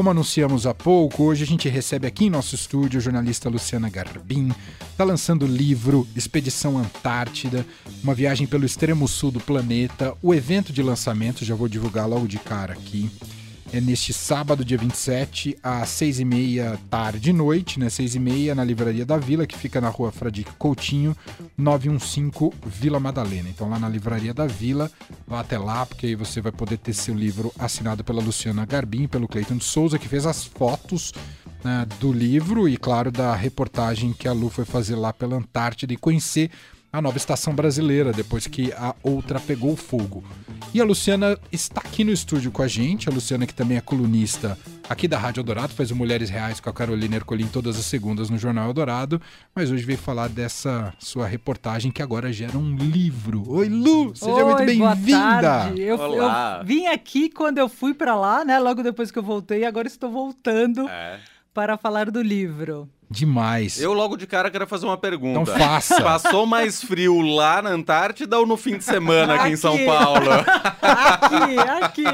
Como anunciamos há pouco, hoje a gente recebe aqui em nosso estúdio a jornalista Luciana Garbim. Está lançando o livro Expedição Antártida, uma viagem pelo extremo sul do planeta. O evento de lançamento, já vou divulgar logo de cara aqui é neste sábado, dia 27, às 6h30 tarde e noite, né? 6h30 na Livraria da Vila, que fica na rua Fradique Coutinho, 915 Vila Madalena. Então, lá na Livraria da Vila, vá até lá, porque aí você vai poder ter seu livro assinado pela Luciana Garbim, pelo Cleiton de Souza, que fez as fotos né, do livro e, claro, da reportagem que a Lu foi fazer lá pela Antártida e conhecer a nova estação brasileira, depois que a outra pegou fogo. E a Luciana está aqui no estúdio com a gente, a Luciana que também é colunista aqui da Rádio Eldorado, faz o Mulheres Reais com a Carolina Ercolim todas as segundas no Jornal Eldorado, mas hoje veio falar dessa sua reportagem que agora gera um livro. Oi, Lu, seja Oi, muito bem-vinda. Eu, eu, vim aqui quando eu fui para lá, né, logo depois que eu voltei, agora estou voltando é. para falar do livro. Demais. Eu logo de cara quero fazer uma pergunta. Então faça. Passou mais frio lá na Antártida ou no fim de semana aqui, aqui. em São Paulo? aqui, aqui.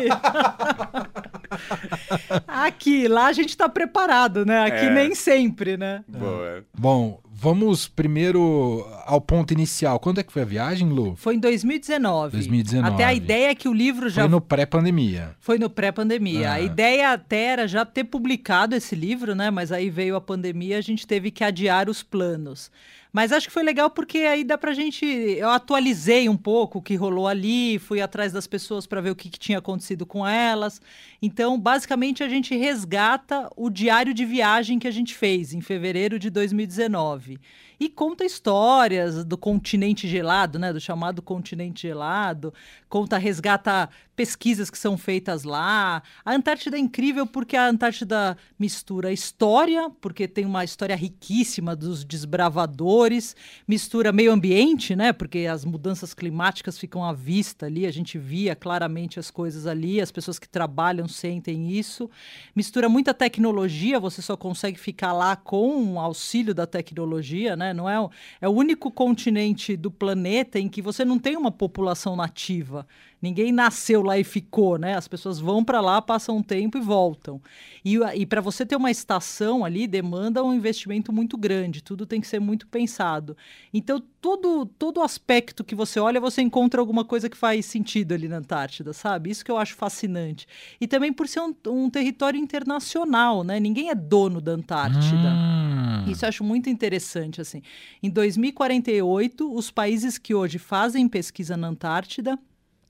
aqui, lá a gente tá preparado, né? Aqui é. nem sempre, né? Boa. Bom, Vamos primeiro ao ponto inicial. Quando é que foi a viagem, Lu? Foi em 2019. 2019. Até a ideia é que o livro já. Foi no pré-pandemia. Foi no pré-pandemia. Ah. A ideia até era já ter publicado esse livro, né? Mas aí veio a pandemia, a gente teve que adiar os planos. Mas acho que foi legal porque aí dá pra gente. Eu atualizei um pouco o que rolou ali, fui atrás das pessoas para ver o que, que, tinha acontecido com elas. Então, basicamente, a gente resgata o diário de viagem que a gente fez em fevereiro de 2019 e conta histórias do continente gelado, né, do chamado continente gelado, conta, resgata pesquisas que são feitas lá. A Antártida é incrível porque a Antártida mistura história, porque tem uma história riquíssima dos desbravadores, mistura meio ambiente, né, porque as mudanças climáticas ficam à vista ali, a gente via claramente as coisas ali, as pessoas que trabalham sentem isso. Mistura muita tecnologia, você só consegue ficar lá com o auxílio da tecnologia, né? Não é, é o único continente do planeta em que você não tem uma população nativa. Ninguém nasceu lá e ficou, né? As pessoas vão para lá, passam um tempo e voltam. E, e para você ter uma estação ali, demanda um investimento muito grande, tudo tem que ser muito pensado. Então, todo, todo aspecto que você olha, você encontra alguma coisa que faz sentido ali na Antártida, sabe? Isso que eu acho fascinante. E também por ser um, um território internacional, né? Ninguém é dono da Antártida. Hum. Isso eu acho muito interessante, assim. Em 2048, os países que hoje fazem pesquisa na Antártida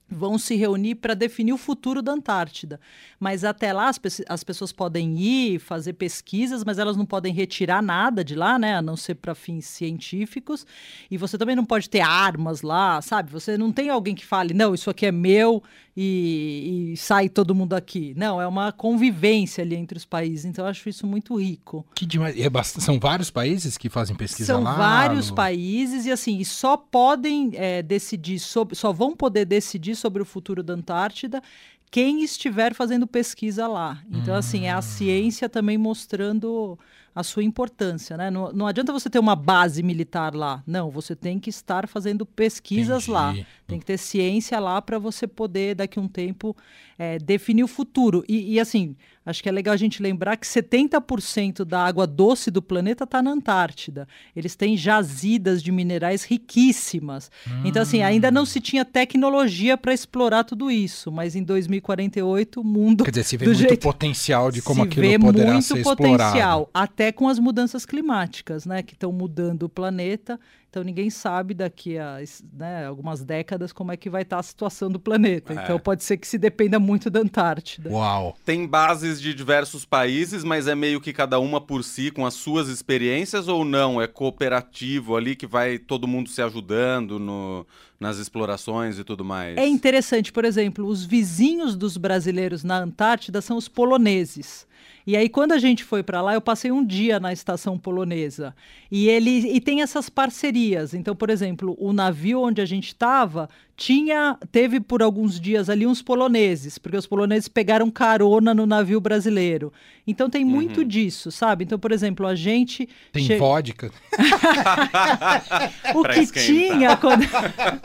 vão se reunir para definir o futuro da Antártida. Mas até lá as, pe as, pessoas podem ir fazer pesquisas, mas elas não podem retirar nada de lá, né, a não ser para fins científicos. E você também não pode ter armas lá, sabe? Você não tem alguém que fale, não, isso aqui é meu e, e sai todo mundo aqui. Não, é uma convivência ali entre os países. Então eu acho isso muito rico. Que demais. É são vários países que fazem pesquisa são lá? São vários no... países e assim, e só podem é, decidir sobre, só vão poder decidir sobre o futuro da Antártida quem estiver fazendo pesquisa lá. Então, hum. assim, é a hum. ciência também mostrando a sua importância, né? Não, não adianta você ter uma base militar lá. Não, você tem que estar fazendo pesquisas Entendi. lá. Tem que ter ciência lá para você poder, daqui a um tempo, é, definir o futuro. E, e, assim, acho que é legal a gente lembrar que 70% da água doce do planeta está na Antártida. Eles têm jazidas de minerais riquíssimas. Hum. Então, assim, ainda não se tinha tecnologia para explorar tudo isso. Mas em 2048, o mundo. Quer dizer, se vê muito jeito... potencial de como se aquilo vê poderá muito ser potencial, explorado. Até com as mudanças climáticas, né? Que estão mudando o planeta. Então ninguém sabe daqui a né, algumas décadas como é que vai estar tá a situação do planeta. É. Então pode ser que se dependa muito da Antártida. Uau! Tem bases de diversos países, mas é meio que cada uma por si, com as suas experiências, ou não? É cooperativo ali que vai todo mundo se ajudando no, nas explorações e tudo mais? É interessante, por exemplo, os vizinhos dos brasileiros na Antártida são os poloneses. E aí, quando a gente foi para lá, eu passei um dia na estação polonesa. E ele e tem essas parcerias. Então, por exemplo, o navio onde a gente estava tinha teve por alguns dias ali uns poloneses, porque os poloneses pegaram carona no navio brasileiro. Então tem muito uhum. disso, sabe? Então, por exemplo, a gente tem che... vodka. o que tinha quando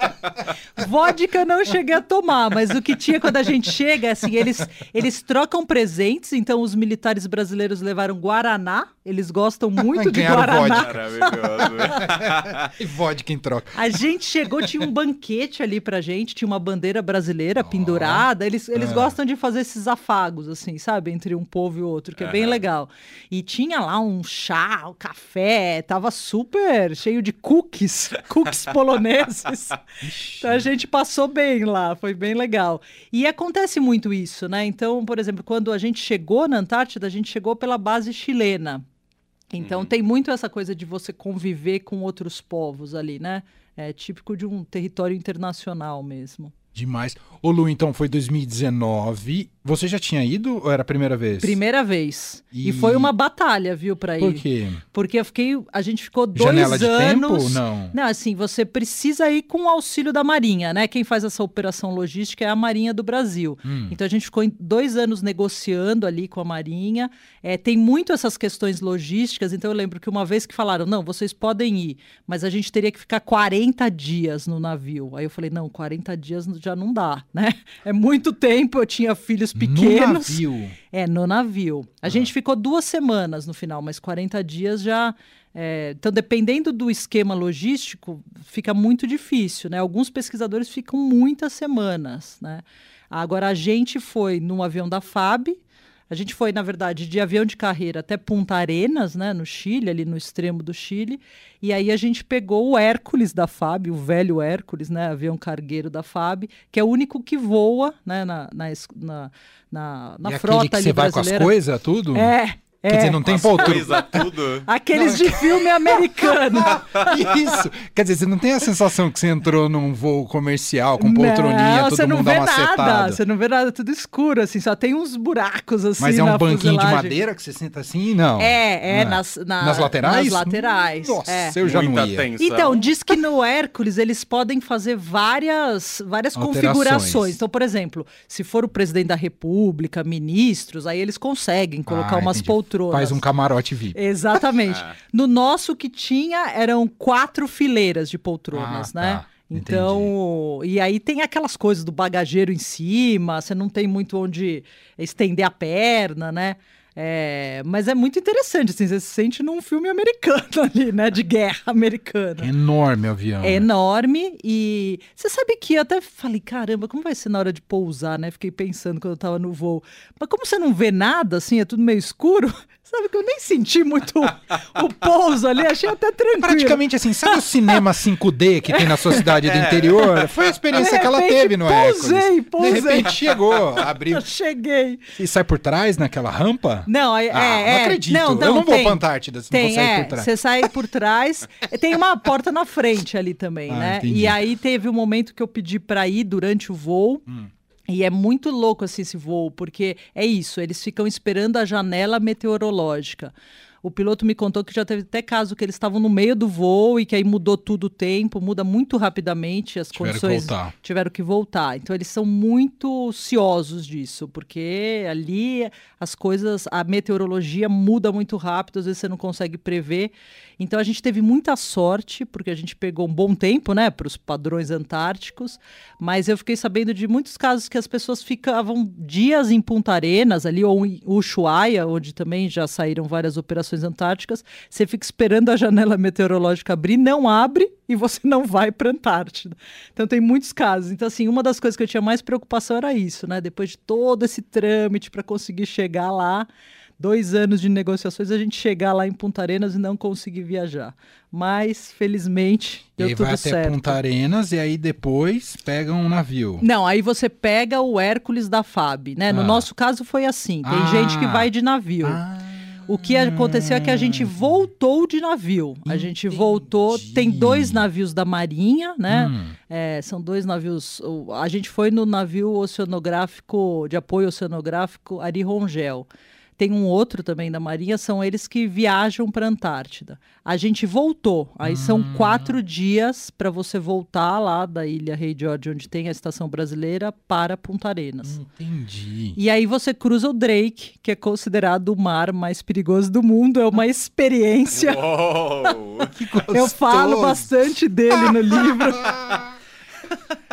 vodka não cheguei a tomar, mas o que tinha quando a gente chega, assim, eles eles trocam presentes, então os militares brasileiros levaram guaraná, eles gostam muito de guaraná. Vodka. e vodka em troca. A gente chegou, tinha um banquete ali pra gente, tinha uma bandeira brasileira oh. pendurada. Eles, eles é. gostam de fazer esses afagos, assim, sabe? Entre um povo e outro, que é, é bem legal. E tinha lá um chá, um café, tava super cheio de cookies, cookies poloneses. então a gente passou bem lá, foi bem legal. E acontece muito isso, né? Então, por exemplo, quando a gente chegou na Antártida, a gente chegou pela base chilena. Então uhum. tem muito essa coisa de você conviver com outros povos ali, né? É típico de um território internacional mesmo. Demais. Ô Lu, então foi 2019 você já tinha ido ou era a primeira vez? Primeira vez. E, e foi uma batalha, viu, para ir. Por quê? Porque eu fiquei. A gente ficou dois Janela de anos. Tempo? Não. Não, assim, você precisa ir com o auxílio da Marinha, né? Quem faz essa operação logística é a Marinha do Brasil. Hum. Então a gente ficou dois anos negociando ali com a Marinha. É, tem muito essas questões logísticas. Então eu lembro que uma vez que falaram, não, vocês podem ir, mas a gente teria que ficar 40 dias no navio. Aí eu falei, não, 40 dias já não dá, né? É muito tempo. Eu tinha filhos pequenos. No navio? É, no navio. A ah. gente ficou duas semanas no final, mas 40 dias já. É, então, dependendo do esquema logístico, fica muito difícil, né? Alguns pesquisadores ficam muitas semanas, né? Agora, a gente foi num avião da FAB, a gente foi, na verdade, de avião de carreira até Punta Arenas, né, no Chile, ali no extremo do Chile. E aí a gente pegou o Hércules da FAB, o velho Hércules, né, avião cargueiro da FAB, que é o único que voa, né, na, na, na, na, e frota que ali você brasileira. vai com as coisas, tudo? É, é. Quer dizer, não tem poltrona. tudo. Aqueles de filme americano. Isso. Quer dizer, você não tem a sensação que você entrou num voo comercial com poltroninha, não, todo mundo dá uma nada, Você não vê nada, tudo escuro, assim, só tem uns buracos assim. Mas é um banquinho fuselagem. de madeira que você senta assim? Não. É, é, nas, na, nas laterais? Nas laterais. Nossa, é. eu já Muita não ia. Tensão. Então, diz que no Hércules eles podem fazer várias, várias configurações. Então, por exemplo, se for o presidente da República, ministros, aí eles conseguem colocar ah, umas entendi. Poltronas. Faz um camarote camarote VIP. Exatamente. Ah. No nosso que tinha eram quatro fileiras de poltronas, ah, né? Tá. Então, Entendi. e aí tem aquelas coisas do bagageiro em cima, você não tem muito onde estender a perna, né? É, mas é muito interessante, assim, você se sente num filme americano ali, né? De guerra americana. É enorme o avião. É né? enorme e você sabe que eu até falei, caramba, como vai ser na hora de pousar, né? Fiquei pensando quando eu tava no voo. Mas como você não vê nada, assim, é tudo meio escuro, sabe que eu nem senti muito o, pouso ali, achei até tranquilo. Praticamente assim, sabe o cinema 5D que tem na sua cidade do interior? Foi a experiência que ela teve no pousei, Hércules. Pousei, De repente chegou, abriu. Eu cheguei. E sai por trás naquela rampa? Não, é. Ah, é, não acredito. Não, não, eu não tem, vou pra Antártida se tem, não sair é, por trás. Você sai por trás. tem uma porta na frente ali também, ah, né? Entendi. E aí teve um momento que eu pedi pra ir durante o voo. Hum. E é muito louco assim esse voo, porque é isso, eles ficam esperando a janela meteorológica. O piloto me contou que já teve até caso que eles estavam no meio do voo e que aí mudou tudo o tempo, muda muito rapidamente as tiveram condições. Que tiveram que voltar. Então eles são muito ciosos disso, porque ali as coisas, a meteorologia muda muito rápido, às vezes você não consegue prever. Então a gente teve muita sorte, porque a gente pegou um bom tempo, né, para os padrões antárticos, mas eu fiquei sabendo de muitos casos que as pessoas ficavam dias em Punta Arenas ali ou em Ushuaia, onde também já saíram várias operações antárticas, você fica esperando a janela meteorológica abrir, não abre e você não vai para a Antártida. Então tem muitos casos. Então assim, uma das coisas que eu tinha mais preocupação era isso, né? Depois de todo esse trâmite para conseguir chegar lá, dois anos de negociações, a gente chegar lá em Punta Arenas e não conseguir viajar. Mas, felizmente, deu e tudo vai certo. até Punta Arenas e aí depois pega um navio. Não, aí você pega o Hércules da FAB, né? No ah. nosso caso foi assim, tem ah. gente que vai de navio. Ah. O que aconteceu é que a gente voltou de navio. A gente voltou. Tem dois navios da Marinha, né? Hum. É, são dois navios. A gente foi no navio oceanográfico, de apoio oceanográfico Ari Rongel. Tem um outro também da Marinha, são eles que viajam para a Antártida. A gente voltou, aí hum. são quatro dias para você voltar lá da ilha Rei George, onde tem a estação brasileira, para Punta Arenas. Entendi. E aí você cruza o Drake, que é considerado o mar mais perigoso do mundo, é uma experiência. Uou, Eu falo bastante dele no livro.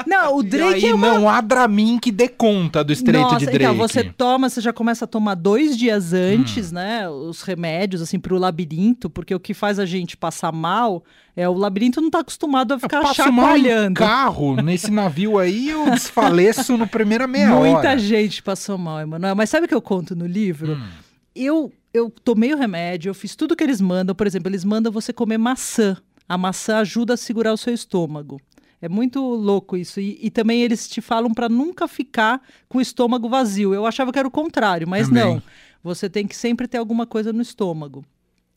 Não, o Drake e aí é uma... não há Dramin que dê conta do Estreito Nossa, de Drake. Então, você toma, você já começa a tomar dois dias antes, hum. né? Os remédios, assim, pro labirinto, porque o que faz a gente passar mal é o labirinto não tá acostumado a ficar chacoalhando. Carro nesse navio aí, eu desfaleço no primeira meia Muita hora. Muita gente passou mal, Emanuel. Mas sabe o que eu conto no livro? Hum. Eu, eu tomei o remédio, eu fiz tudo que eles mandam. Por exemplo, eles mandam você comer maçã. A maçã ajuda a segurar o seu estômago. É muito louco isso. E, e também eles te falam para nunca ficar com o estômago vazio. Eu achava que era o contrário, mas também. não. Você tem que sempre ter alguma coisa no estômago.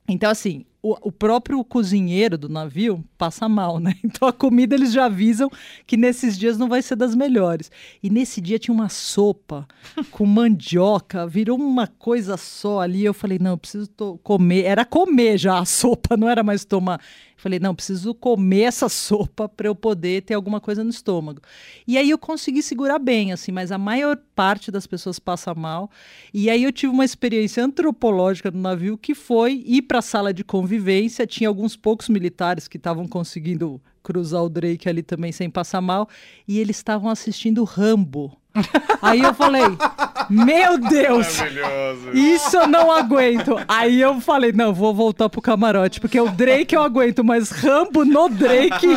Então, assim, o, o, próprio cozinheiro do navio passa mal, né? Então a comida eles já avisam que nesses dias não vai ser das melhores. E nesse dia tinha uma sopa com mandioca, virou uma coisa só ali. Eu falei, não, eu preciso comer. Era comer já a sopa, não era mais tomar. Falei, não, preciso comer essa sopa para eu poder ter alguma coisa no estômago. E aí eu consegui segurar bem, assim, mas a maior parte das pessoas passa mal. E aí eu tive uma experiência antropológica no navio que foi ir para a sala de Tinha alguns poucos militares que estavam conseguindo cruzar o Drake ali também sem passar mal. E eles estavam assistindo Rambo. Aí eu falei, meu Deus, isso eu não aguento. Aí eu falei, não, vou voltar pro camarote, porque o Drake eu aguento, mas Rambo no Drake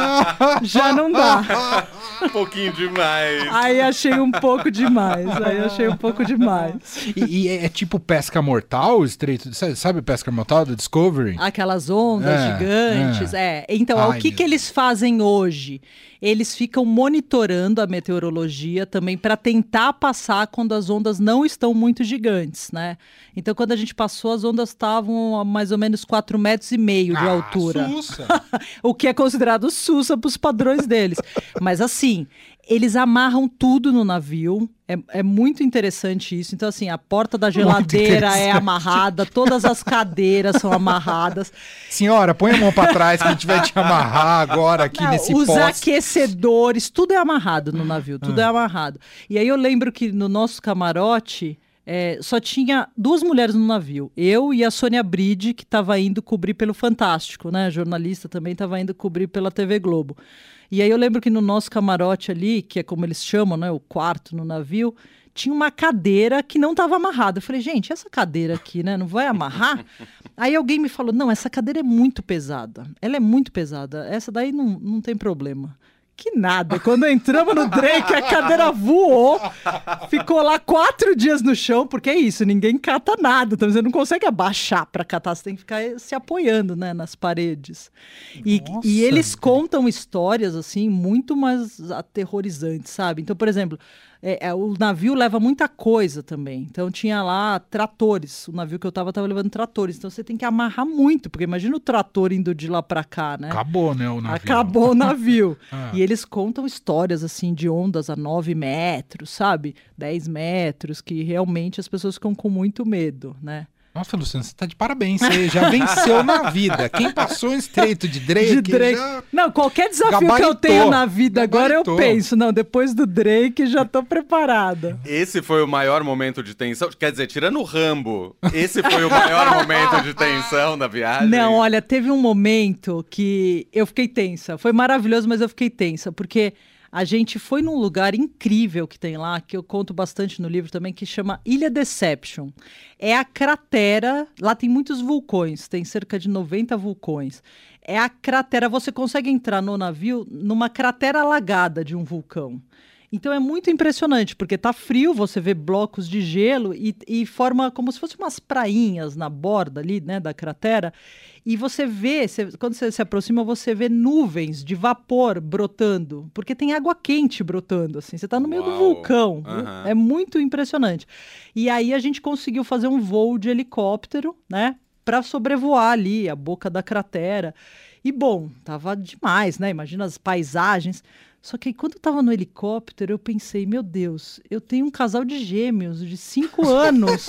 já não dá. Um pouquinho demais. Aí achei um pouco demais. Aí achei um pouco demais. E, e é, é tipo pesca mortal, estreito. Sabe pesca mortal do Discovery? Aquelas ondas é, gigantes. É. é. Então, Ai, o que, que eles fazem hoje? Eles ficam monitorando a meteorologia também para tentar passar quando as ondas não estão muito gigantes, né? Então, quando a gente passou, as ondas estavam a mais ou menos 4 metros e meio de ah, altura. o que é considerado sussa para os padrões deles. Mas assim, eles amarram tudo no navio. É, é, muito interessante isso. Então, assim, a porta da geladeira é amarrada, todas as cadeiras são amarradas. Senhora, põe a mão para trás que a gente vai te amarrar agora aqui Não, nesse Os poste. aquecedores, tudo é amarrado no navio, tudo é amarrado. E aí eu lembro que no nosso camarote. É, só tinha duas mulheres no navio, eu e a Sônia Bride, que estava indo cobrir pelo Fantástico, né? A jornalista também estava indo cobrir pela TV Globo. E aí eu lembro que no nosso camarote ali, que é como eles chamam, né, o quarto no navio, tinha uma cadeira que não estava amarrada. Eu falei, gente, essa cadeira aqui, né, não vai amarrar? aí alguém me falou, não, essa cadeira é muito pesada. Ela é muito pesada. Essa daí não, não tem problema. Que nada. Quando entramos no Drake, a cadeira voou, ficou lá quatro dias no chão, porque é isso, ninguém cata nada. Então você não consegue abaixar para catar, você tem que ficar se apoiando né, nas paredes. E, e eles contam histórias assim muito mais aterrorizantes, sabe? Então, por exemplo, é, é, o navio leva muita coisa também. Então tinha lá tratores. O navio que eu tava tava levando tratores. Então você tem que amarrar muito, porque imagina o trator indo de lá para cá, né? Acabou, né, o navio. Acabou o navio. ah. E eles contam histórias assim de ondas a 9 metros, sabe? 10 metros, que realmente as pessoas ficam com muito medo, né? Nossa, Luciano, você tá de parabéns. Você já venceu na vida. Quem passou em estreito de Drake, de Drake. Já... Não, qualquer desafio gabaritou, que eu tenho na vida gabaritou. agora eu penso, não, depois do Drake já tô preparada. Esse foi o maior momento de tensão. Quer dizer, tirando o Rambo, esse foi o maior momento de tensão da viagem? Não, olha, teve um momento que eu fiquei tensa. Foi maravilhoso, mas eu fiquei tensa, porque a gente foi num lugar incrível que tem lá, que eu conto bastante no livro também, que chama Ilha Deception. É a cratera, lá tem muitos vulcões, tem cerca de 90 vulcões. É a cratera, você consegue entrar no navio numa cratera alagada de um vulcão. Então é muito impressionante, porque tá frio, você vê blocos de gelo e, e forma como se fossem umas prainhas na borda ali, né, da cratera. E você vê, você, quando você se aproxima, você vê nuvens de vapor brotando, porque tem água quente brotando, assim. Você está no meio Uau. do vulcão. Uhum. É muito impressionante. E aí a gente conseguiu fazer um voo de helicóptero, né? Para sobrevoar ali a boca da cratera. E bom, tava demais, né? Imagina as paisagens. Só que aí, quando eu tava no helicóptero, eu pensei, meu Deus, eu tenho um casal de gêmeos de cinco anos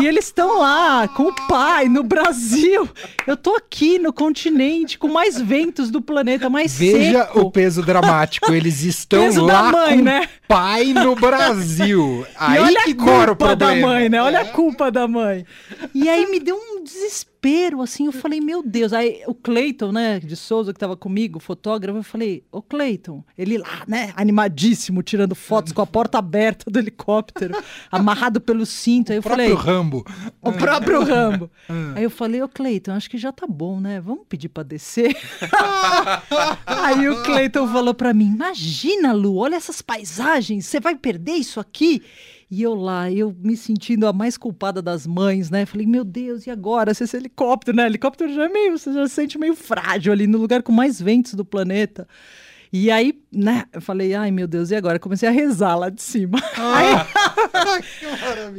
e eles estão lá com o pai no Brasil. Eu tô aqui no continente com mais ventos do planeta, mais Veja seco. o peso dramático. Eles estão lá mãe, com né? pai no Brasil. Aí e olha que a mora o culpa da mãe, né? Olha É. a culpa da mãe. E aí me deu um desespero, assim. Eu falei, meu Deus. Aí o Cleiton, né, de Souza, que tava comigo, fotógrafo, eu falei, ô Cleiton, ele lá, né, animadíssimo, tirando fotos com a porta aberta do helicóptero, amarrado pelo cinto. Aí eu O próprio falei, Rambo. o próprio Rambo. Aí eu falei, ô Cleiton, acho que já tá bom, né? Vamos pedir pra descer? Aí o Cleiton falou pra mim, imagina, Lu, olha essas paisagens, você vai perder isso aqui? E eu lá, eu me sentindo a mais culpada das mães, né? Falei, meu Deus, e agora? Se esse helicóptero, né? Helicóptero já é meio, você já se sente meio frágil ali no lugar com mais ventos do planeta. E aí, né, eu falei, ai meu Deus, e agora? Comecei a rezar lá de cima. Aí,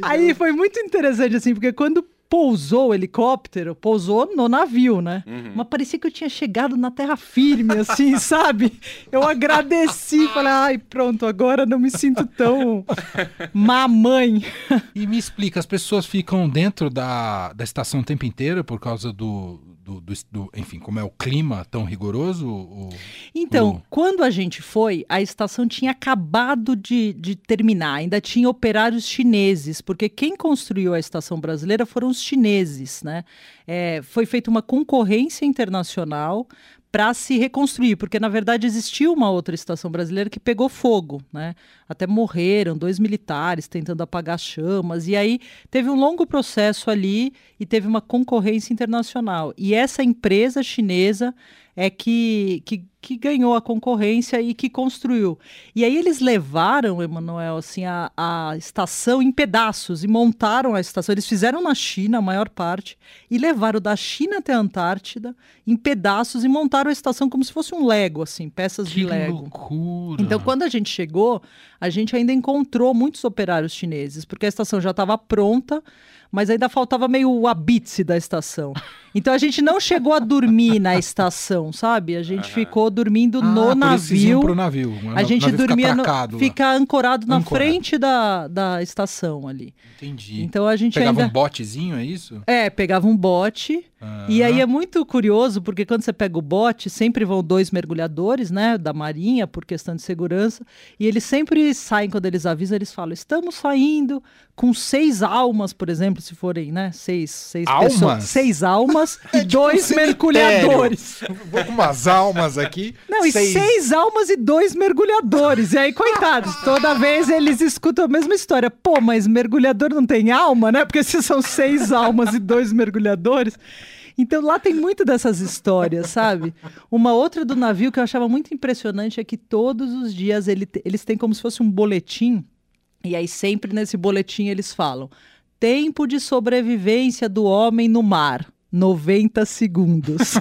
aí foi muito interessante, assim, porque quando pousou o helicóptero, pousou no navio, né? Mas parecia que eu tinha chegado na terra firme, assim, sabe? Eu agradeci, falei, ai, pronto, agora não me sinto tão mamãe. E me explica, as pessoas ficam dentro da, da estação o tempo inteiro por causa do, do, do- do- enfim, como é o clima tão rigoroso? o- Então, o- quando a gente foi, a estação tinha acabado de, de terminar, ainda tinha operários chineses, porque quem construiu a estação brasileira foram os chineses, né? É, foi feita uma concorrência internacional para se reconstruir, porque na verdade existia uma outra estação brasileira que pegou fogo, né? Até morreram dois militares tentando apagar as chamas, e aí teve um longo processo ali e teve uma concorrência internacional. E essa empresa chinesa é que, que, que ganhou a concorrência e que construiu. E aí eles levaram, Emanuel, assim, a, a estação em pedaços e montaram a estação. Eles fizeram na China, a maior parte, e levaram da China até a Antártida em pedaços e montaram a estação como se fosse um Lego, assim, peças Que de Lego. loucura. Então, quando a gente chegou, a gente ainda encontrou muitos operários chineses, porque a estação já estava pronta, mas ainda faltava meio o habite da estação. Então, a gente não chegou a dormir na estação, sabe? A gente ficou dormindo no Ah, iam navio. pro navio. A navio gente fica dormia, no, atracado lá. fica ancorado na Ancorado. frente da, da estação ali. Entendi. Então, a gente Pegava ainda... um botezinho, é isso? É, pegava um bote, e aí é muito curioso, porque quando você pega o bote, sempre vão dois mergulhadores, né, da marinha, por questão de segurança, e eles sempre saem, quando eles avisam, eles falam, estamos saindo com seis almas, por exemplo, se forem, né, seis, seis Almas? pessoas. Seis almas e tipo um dois cemitério. mergulhadores. Vou com umas almas aqui. Não, e seis almas e dois mergulhadores. E aí, coitados, toda vez eles escutam a mesma história. Pô, mas mergulhador não tem alma, né? Porque se são seis almas e dois mergulhadores. Então lá tem muito dessas histórias, sabe? Uma outra do navio que eu achava muito impressionante é que todos os dias ele eles têm como se fosse um boletim. E aí sempre nesse boletim eles falam: tempo de sobrevivência do homem no mar. 90 segundos.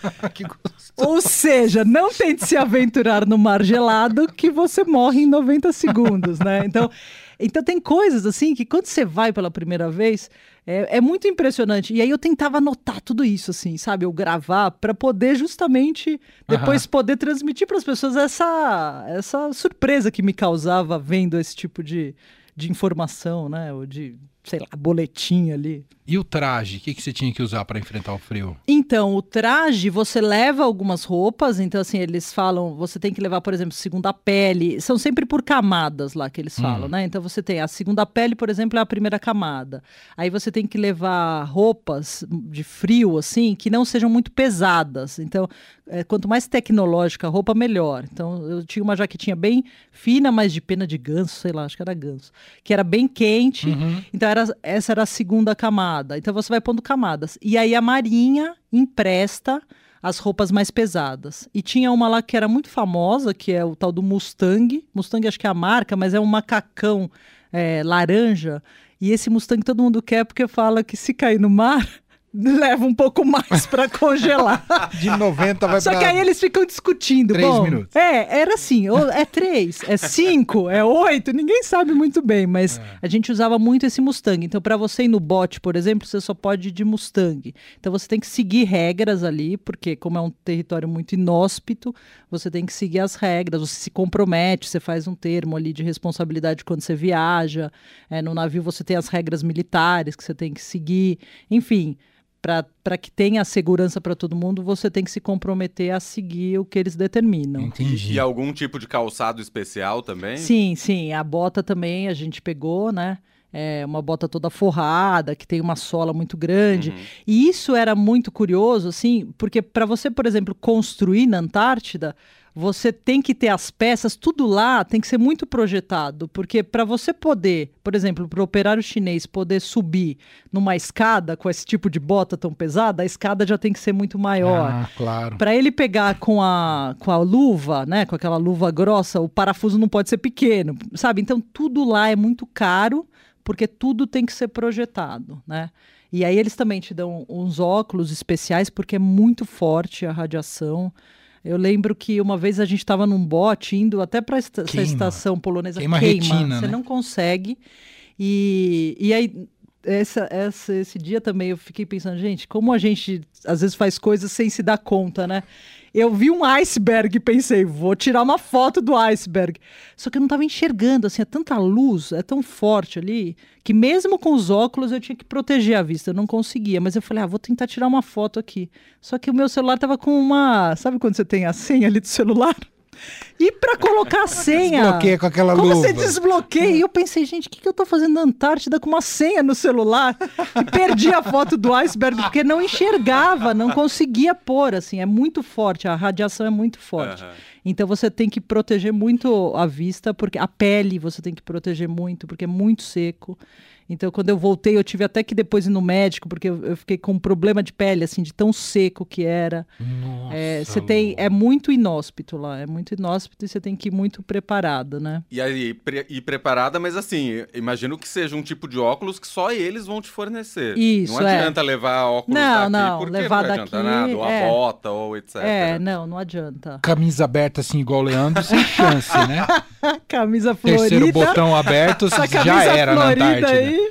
Ou seja, não tente se aventurar no mar gelado que você morre em 90 segundos, né? Então, então tem coisas assim que quando você vai pela primeira vez é, é muito impressionante. E aí eu tentava anotar tudo isso, assim, sabe? Eu gravar para poder justamente depois poder transmitir para as pessoas essa, essa surpresa que me causava vendo esse tipo de, de informação, né? Ou de, sei lá, boletim ali. E o traje? O que, que você tinha que usar para enfrentar o frio? Então, o traje, você leva algumas roupas, então assim, eles falam, você tem que levar, por exemplo, segunda pele, são sempre por camadas lá que eles falam, né? Então você tem a segunda pele, por exemplo, é a primeira camada. Aí você tem que levar roupas de frio, assim, que não sejam muito pesadas. Então, é, quanto mais tecnológica a roupa, melhor. Então, eu tinha uma jaquetinha bem fina, mas de pena de ganso, sei lá, acho que era ganso, que era bem quente. Então, era, essa era a segunda camada. Então, você vai pondo camadas. E aí, a Marinha empresta as roupas mais pesadas. E tinha uma lá que era muito famosa, que é o tal do Mustang. Mustang acho que é a marca, mas é um macacão é, laranja. E esse Mustang todo mundo quer porque fala que se cair no mar, leva um pouco mais para congelar. De 90 vai Só pra... que aí eles ficam discutindo. Três Bom, minutos. É, era assim, é três, é cinco, é oito, ninguém sabe muito bem, mas É. a gente usava muito esse Mustang. Então, para você ir no bote, por exemplo, você só pode ir de Mustang. Então, você tem que seguir regras ali, porque como é um território muito inóspito, você tem que seguir as regras, você se compromete, você faz um termo ali de responsabilidade quando você viaja. É, no navio você tem as regras militares que você tem que seguir, enfim para que tenha segurança para todo mundo, você tem que se comprometer a seguir o que eles determinam. Entendi. E algum tipo de calçado especial também? Sim, sim. A bota também a gente pegou, né? É uma bota toda forrada, que tem uma sola muito grande. Uhum. E isso era muito curioso, assim, porque para você, por exemplo, construir na Antártida, você tem que ter as peças, tudo lá tem que ser muito projetado, porque para você poder, por exemplo, para o operário chinês poder subir numa escada com esse tipo de bota tão pesada, a escada já tem que ser muito maior. Ah, claro. Para ele pegar com a, com a luva, né, com aquela luva grossa, o parafuso não pode ser pequeno, sabe? Então tudo lá é muito caro, porque tudo tem que ser projetado, né? E aí eles também te dão uns óculos especiais, porque é muito forte a radiação. Eu lembro que uma vez a gente estava num bote indo até para esta essa estação polonesa. Queima queima, retina, você né? não consegue. E, e aí, essa, essa- esse dia também eu fiquei pensando, gente, como a gente às vezes faz coisas sem se dar conta, né? Eu vi um iceberg e pensei, vou tirar uma foto do iceberg. Só que eu não estava enxergando, assim, é tanta luz, é tão forte ali, que mesmo com os óculos eu tinha que proteger a vista, eu não conseguia. Mas eu falei, ah, vou tentar tirar uma foto aqui. Só que o meu celular tava com uma. Sabe quando você tem a senha ali do celular? E para colocar a senha. Desbloqueia com aquela Como luva. você desbloqueia? E eu pensei, gente, o que, que eu tô fazendo na Antártida com uma senha no celular? E perdi a foto do iceberg porque não enxergava, não conseguia pôr, assim, é muito forte, a radiação é muito forte. Aham. Então você tem que proteger muito a vista, porque a pele você tem que proteger muito, porque é muito seco. Então, quando eu voltei, eu tive até que depois ir no médico, porque eu, eu fiquei com um problema de pele, assim, de tão seco que era. Nossa, É, você tem, é muito inóspito lá, é muito inóspito e você tem que ir muito preparado, né? E aí, pre- e preparada, mas assim, imagino que seja um tipo de óculos que só eles vão te fornecer. Isso, Não é. adianta levar óculos Não, daqui, não, porque levar não daqui, nada, ou a é. bota, ou etc. É, não, não adianta. Camisa aberta assim, igual o Leandro, sem chance, né? camisa florida. Terceiro botão aberto, já era na Antártida. aí.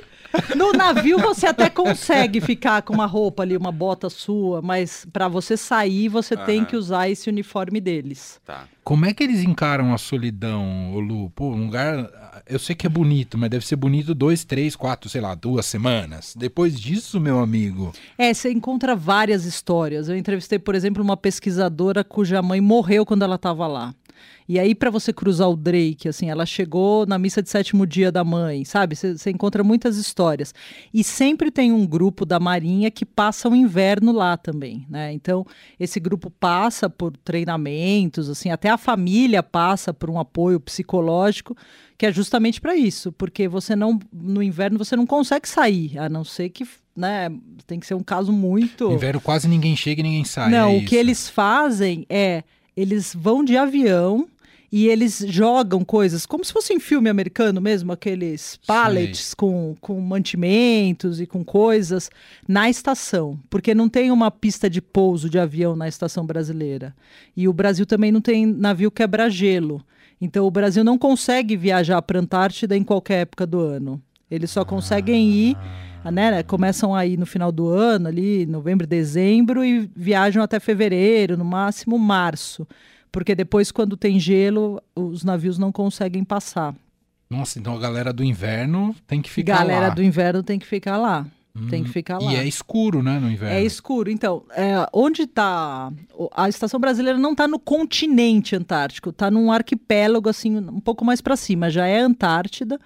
No navio você até consegue ficar com uma roupa ali, uma bota sua, mas pra você sair você tem Aham. que usar esse uniforme deles. Tá. Como é que eles encaram a solidão, Lu? Pô, um lugar. Eu sei que é bonito, mas deve ser bonito dois, três, quatro, sei lá, duas semanas. Depois disso, meu amigo. É, você encontra várias histórias. Eu entrevistei, por exemplo, uma pesquisadora cuja mãe morreu quando ela estava lá. E aí, para você cruzar o Drake, assim, ela chegou na missa de sétimo dia da mãe, sabe? Você encontra muitas histórias. E sempre tem um grupo da Marinha que passa o inverno lá também, né? Então, esse grupo passa por treinamentos, assim, até a família passa por um apoio psicológico, que é justamente para isso, porque você não, no inverno, você não consegue sair, a não ser que, né, tem que ser um caso muito. No inverno quase ninguém chega e ninguém sai. Não, é o que eles fazem é eles vão de avião e eles jogam coisas, como se fosse em filme americano mesmo, aqueles pallets com, com mantimentos e com coisas na estação, porque não tem uma pista de pouso de avião na estação brasileira. E o Brasil também não tem navio quebra-gelo. Então o Brasil não consegue viajar para a Antártida em qualquer época do ano. Eles só conseguem ir né, começam aí no final do ano, ali, novembro, dezembro, e viajam até fevereiro, no máximo março. Porque depois, quando tem gelo, os navios não conseguem passar. Nossa, então a galera do inverno tem que ficar Galera lá. do inverno tem que ficar lá. Tem que Hum, ficar lá. E é escuro, né, no inverno. É escuro. Então, é, onde está a estação brasileira não está no continente antártico, está num arquipélago assim um pouco mais para cima. Já é Antártida.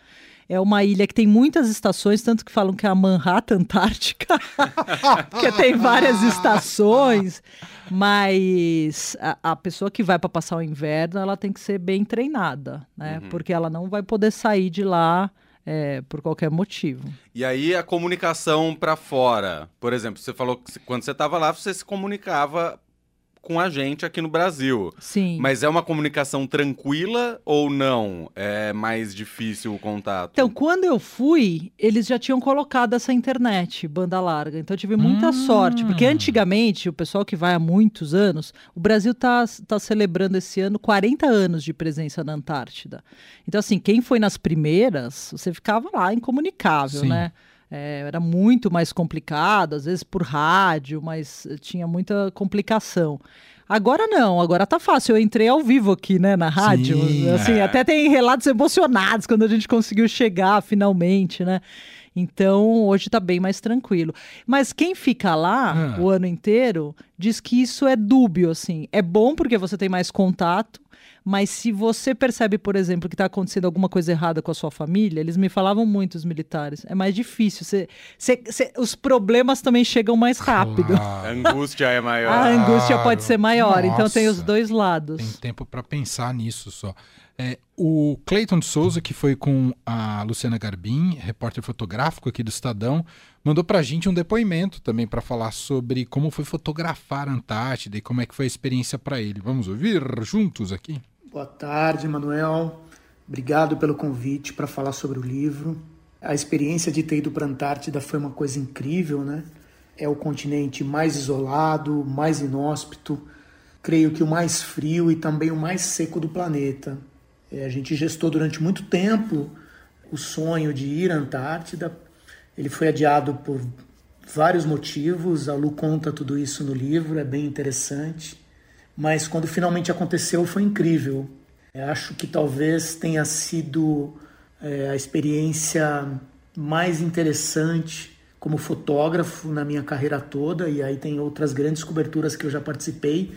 É uma ilha que tem muitas estações, tanto que falam que é a Manhattan Antártica, porque tem várias estações. Mas a, a pessoa que vai para passar o inverno, ela tem que ser bem treinada, né? Porque ela não vai poder sair de lá é, por qualquer motivo. E aí a comunicação pra fora. Por exemplo, você falou que quando você estava lá, você se comunicava com a gente aqui no Brasil. Sim. Mas é uma comunicação tranquila ou não? É mais difícil o contato? Então, quando eu fui, eles já tinham colocado essa internet, banda larga. Então, eu tive muita hum. sorte, porque antigamente, o pessoal que vai há muitos anos, o Brasil está tá celebrando esse ano 40 anos de presença na Antártida. Então, assim, quem foi nas primeiras, você ficava lá incomunicável, Sim. né? É, era muito mais complicado, às vezes por rádio, mas tinha muita complicação. Agora não, agora tá fácil. Eu entrei ao vivo aqui, né, na rádio. Sim, assim, é. até tem relatos emocionados quando a gente conseguiu chegar finalmente, né? Então, hoje está bem mais tranquilo. Mas quem fica lá ah. o ano inteiro diz que isso é dúbio, assim. É bom porque você tem mais contato, mas se você percebe, por exemplo, que está acontecendo alguma coisa errada com a sua família, eles me falavam muito, os militares, é mais difícil. Cê, cê, cê, os problemas também chegam mais rápido. A angústia é maior. A angústia pode ser maior, Nossa. então tem os dois lados. Tem tempo para pensar nisso só. É, o Clayton de Souza, que foi com a Luciana Garbim, repórter fotográfico aqui do Estadão, mandou para a gente um depoimento também para falar sobre como foi fotografar a Antártida e como é que foi a experiência para ele. Vamos ouvir juntos aqui? Boa tarde, Manuel. Obrigado pelo convite para falar sobre o livro. A experiência de ter ido para a Antártida foi uma coisa incrível, né? É o continente mais isolado, mais inóspito, creio que o mais frio e também o mais seco do planeta. É, a gente gestou durante muito tempo o sonho de ir à Antártida. Ele foi adiado por vários motivos. A Lu conta tudo isso no livro, é bem interessante. Mas quando finalmente aconteceu, foi incrível. Eu acho que talvez tenha sido é, a experiência mais interessante como fotógrafo na minha carreira toda. E aí tem outras grandes coberturas que eu já participei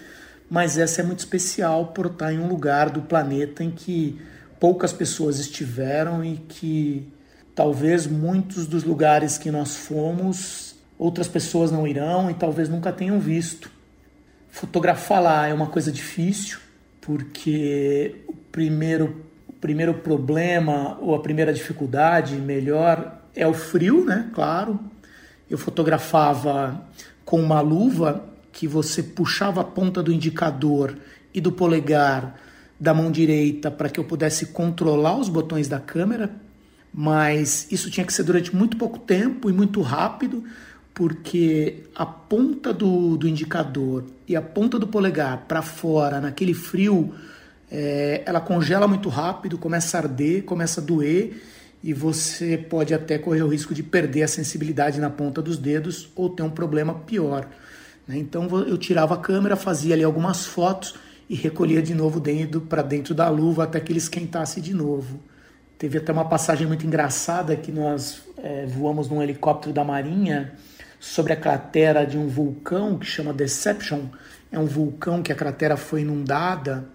mas essa é muito especial por estar em um lugar do planeta em que poucas pessoas estiveram e que talvez muitos dos lugares que nós fomos outras pessoas não irão e talvez nunca tenham visto. Fotografar lá é uma coisa difícil, porque o primeiro, o primeiro problema ou a primeira dificuldade, melhor, é o frio, né? Claro. Eu fotografava com uma luva que você puxava a ponta do indicador e do polegar da mão direita para que eu pudesse controlar os botões da câmera, mas isso tinha que ser durante muito pouco tempo e muito rápido, porque a ponta do, do indicador e a ponta do polegar para fora, naquele frio, é, ela congela muito rápido, começa a arder, começa a doer e você pode até correr o risco de perder a sensibilidade na ponta dos dedos ou ter um problema pior. Né? Então eu tirava a câmera, fazia ali algumas fotos e recolhia de novo dentro para dentro da luva até que ele esquentasse de novo. Teve até uma passagem muito engraçada que nós é, voamos num helicóptero da Marinha sobre a cratera de um vulcão que chama Deception. É um vulcão que a cratera foi inundada,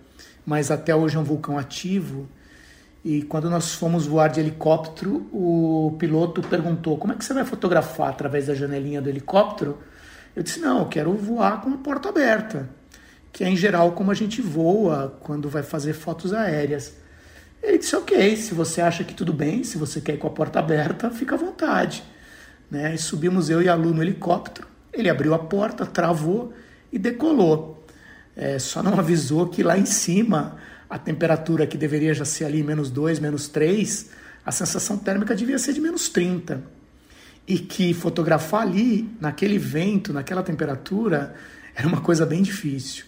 mas até hoje é um vulcão ativo. E quando nós fomos voar de helicóptero, o piloto perguntou: Como é que você vai fotografar através da janelinha do helicóptero? Eu disse: não, eu quero voar com a porta aberta, que é em geral como a gente voa quando vai fazer fotos aéreas. Ele disse: ok, se você acha que tudo bem, se você quer ir com a porta aberta, fica à vontade. Né? E subimos eu e a Lu no helicóptero. Ele abriu a porta, travou e decolou. É, só não avisou que lá em cima a temperatura que deveria já ser ali menos 2, menos 3, a sensação térmica devia ser de menos 30 e que fotografar ali, naquele vento, naquela temperatura, era uma coisa bem difícil.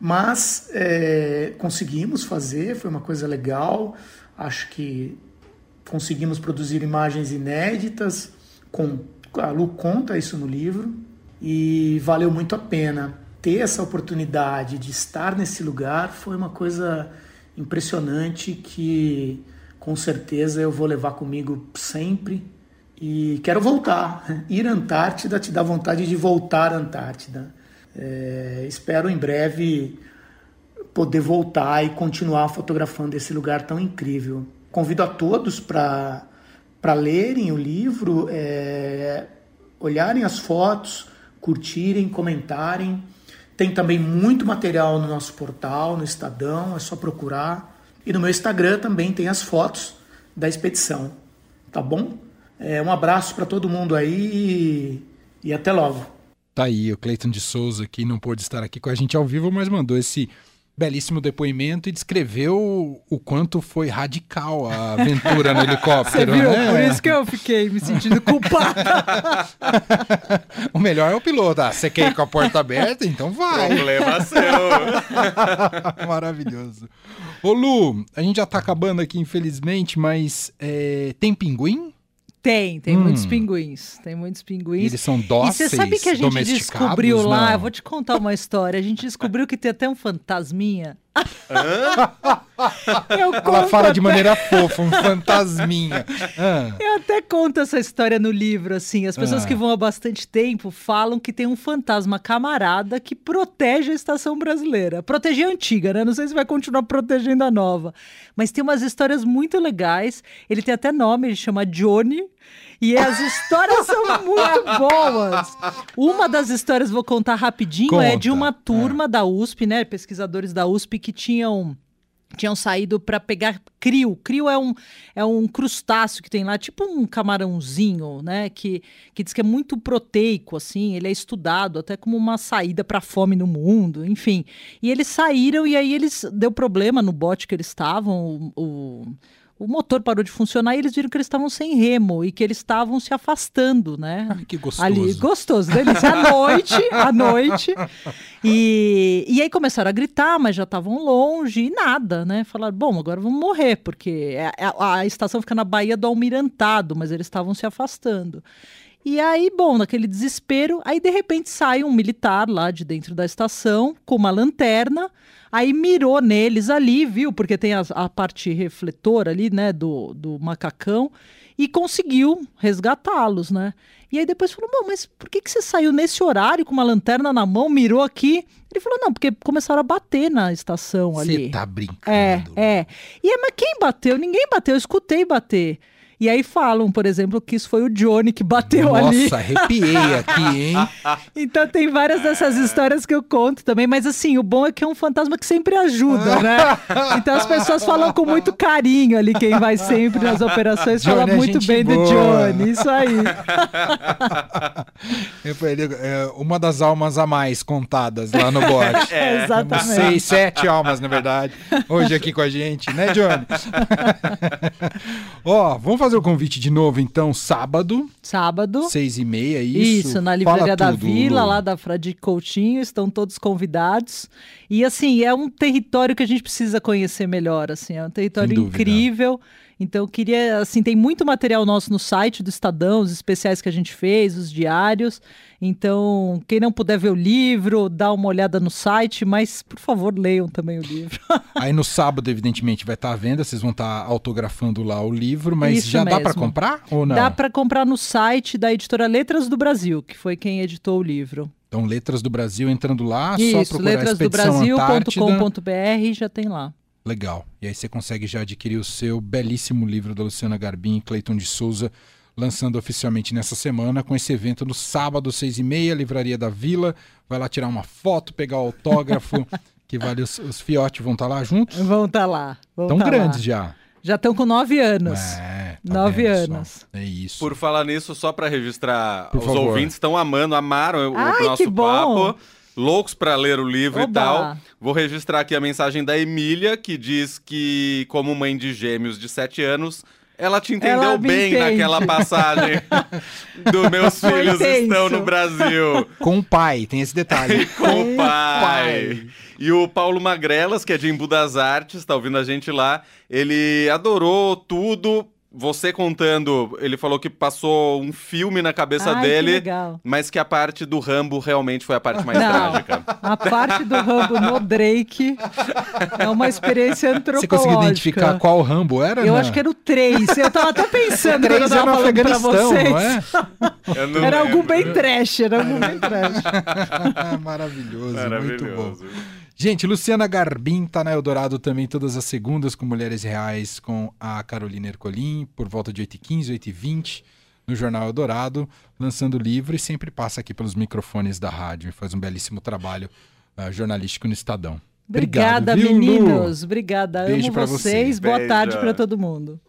Mas é, conseguimos fazer, foi uma coisa legal. Acho que conseguimos produzir imagens inéditas. Com, a Lu conta isso no livro e valeu muito a pena ter essa oportunidade de estar nesse lugar. Foi uma coisa impressionante que com certeza eu vou levar comigo sempre e quero voltar. Ir à Antártida te dá vontade de voltar à Antártida. É, espero em breve poder voltar e continuar fotografando esse lugar tão incrível. Convido a todos para lerem o livro, é, olharem as fotos, curtirem, comentarem. Tem também muito material no nosso portal, no Estadão, é só procurar. E no meu Instagram também tem as fotos da expedição. Tá bom? É, um abraço para todo mundo aí e, e até logo. Tá aí, o Cleiton de Souza, que não pôde estar aqui com a gente ao vivo, mas mandou esse belíssimo depoimento e descreveu o quanto foi radical a aventura no helicóptero. Você viu? Né? Por isso que eu fiquei me sentindo culpado. o melhor é o piloto. Ah, você quer ir com a porta aberta? Então vai. Problema seu. Maravilhoso. Ô Lu, a gente já tá acabando aqui, infelizmente, mas é, tem pinguim? Tem, tem hum. muitos pinguins. Tem muitos pinguins. E eles são dóceis, E você sabe que a gente descobriu lá? Não. Eu vou te contar uma história. A gente descobriu que tem até um fantasminha. Ela fala de maneira fofa, um fantasminha. Ah. Eu até conto essa história no livro, assim. As pessoas ah. que vão há bastante tempo falam que tem um fantasma camarada que protege a estação brasileira. Proteger a antiga, né? Não sei se vai continuar protegendo a nova. Mas tem umas histórias muito legais. Ele tem até nome, ele chama Johnny. E as histórias são muito boas. Uma das histórias, vou contar rapidinho, Conta. é de uma turma é. da USP, né? Pesquisadores da USP que tinham tinham saído para pegar crio. Crio é um, é um crustáceo que tem lá, tipo um camarãozinho, né? Que, que diz que é muito proteico, assim. Ele é estudado até como uma saída para fome no mundo, enfim. E eles saíram e aí eles deu problema no bote que eles estavam. O, o o motor parou de funcionar e eles viram que eles estavam sem remo e que eles estavam se afastando, né? Ah, que gostoso. Ali, gostoso. Delícia. À noite, à noite. E, e aí começaram a gritar, mas já estavam longe e nada, né? Falaram, bom, agora vamos morrer, porque a, é, a, a estação fica na Baía do Almirantado, mas eles estavam se afastando. E aí, bom, naquele desespero, aí de repente sai um militar lá de dentro da estação com uma lanterna Aí mirou neles ali, viu? Porque tem a, a parte refletora ali, né, do, do macacão, e conseguiu resgatá-los, né? E aí depois falou, bom, mas por que, que você saiu nesse horário com uma lanterna na mão, mirou aqui? Ele falou, não, porque começaram a bater na estação ali. Você tá brincando. É, é. E mas quem bateu? Ninguém bateu, eu escutei bater. E aí falam, por exemplo, que isso foi o Johnny que bateu Nossa, ali. Nossa, arrepiei aqui, hein? então tem várias dessas histórias que eu conto também, mas assim, o bom é que é um fantasma que sempre ajuda, né? Então as pessoas falam com muito carinho ali, quem vai sempre nas operações Johnny fala é muito bem boa. do Johnny, isso aí. é uma das almas a mais contadas lá no bote. É, exatamente. Seis, sete almas, na verdade, hoje aqui com a gente, né, Johnny? Ó, vamos fazer fazer o convite de novo, então, sábado. Sábado. Seis e meia, isso. Isso, na Livraria da Vila, lá da Frade Coutinho, estão todos convidados. E, assim, é um território que a gente precisa conhecer melhor, assim, é um território incrível. Então, eu queria, assim, tem muito material nosso no site do Estadão, os especiais que a gente fez, os diários. Então, quem não puder ver o livro, dá uma olhada no site, mas, por favor, leiam também o livro. Aí no sábado, evidentemente, vai estar à venda, vocês vão estar autografando lá o livro, mas Isso já mesmo. dá para comprar ou não? Dá para comprar no site da editora Letras do Brasil, que foi quem editou o livro. Então, Letras do Brasil, entrando lá, Isso, só procurar letrasdobrasil.com.br já tem lá. Legal. E aí você consegue já adquirir o seu belíssimo livro da Luciana Garbim, Cleiton de Souza, lançando oficialmente nessa semana com esse evento no sábado, seis e meia, Livraria da Vila. Vai lá tirar uma foto, pegar o autógrafo, que vale os, os fiotes vão estar tá lá juntos? Vão estar tá lá. Estão tá grandes lá. já. Já estão com nove anos. É, tá nove anos. É isso. Por falar nisso, só para registrar, Por os favor. ouvintes estão amando, amaram Ai, o nosso papo loucos para ler o livro Oba. e tal. Vou registrar aqui a mensagem da Emília, que diz que, como mãe de gêmeos de 7 anos, ela te entendeu ela bem entende. naquela passagem do meus filhos estão no Brasil. Com o pai, tem esse detalhe. Com o pai. pai. E o Paulo Magrelas, que é de Embu das Artes, tá ouvindo a gente lá, ele adorou tudo, você contando, ele falou que passou um filme na cabeça Ai, dele, que mas que a parte do Rambo realmente foi a parte mais Não, trágica. A parte do Rambo no Drake é uma experiência antropológica. Você conseguiu identificar qual Rambo era? Eu né? acho que era o 3. Eu tava até pensando quando eu tava falando pra vocês. Não é? Era algo bem trash, era algo bem trash. Maravilhoso, Maravilhoso, muito bom. Gente, Luciana Garbim tá na Eldorado também todas as segundas com Mulheres Reais com a Carolina Ercolim, por volta de 8h15, 8h20, no Jornal Eldorado, lançando livro e sempre passa aqui pelos microfones da rádio e faz um belíssimo trabalho uh, jornalístico no Estadão. Obrigada, Obrigado, viu, meninos. Lu? Obrigada. Beijo Amo vocês. você. Boa Beijo. tarde para todo mundo.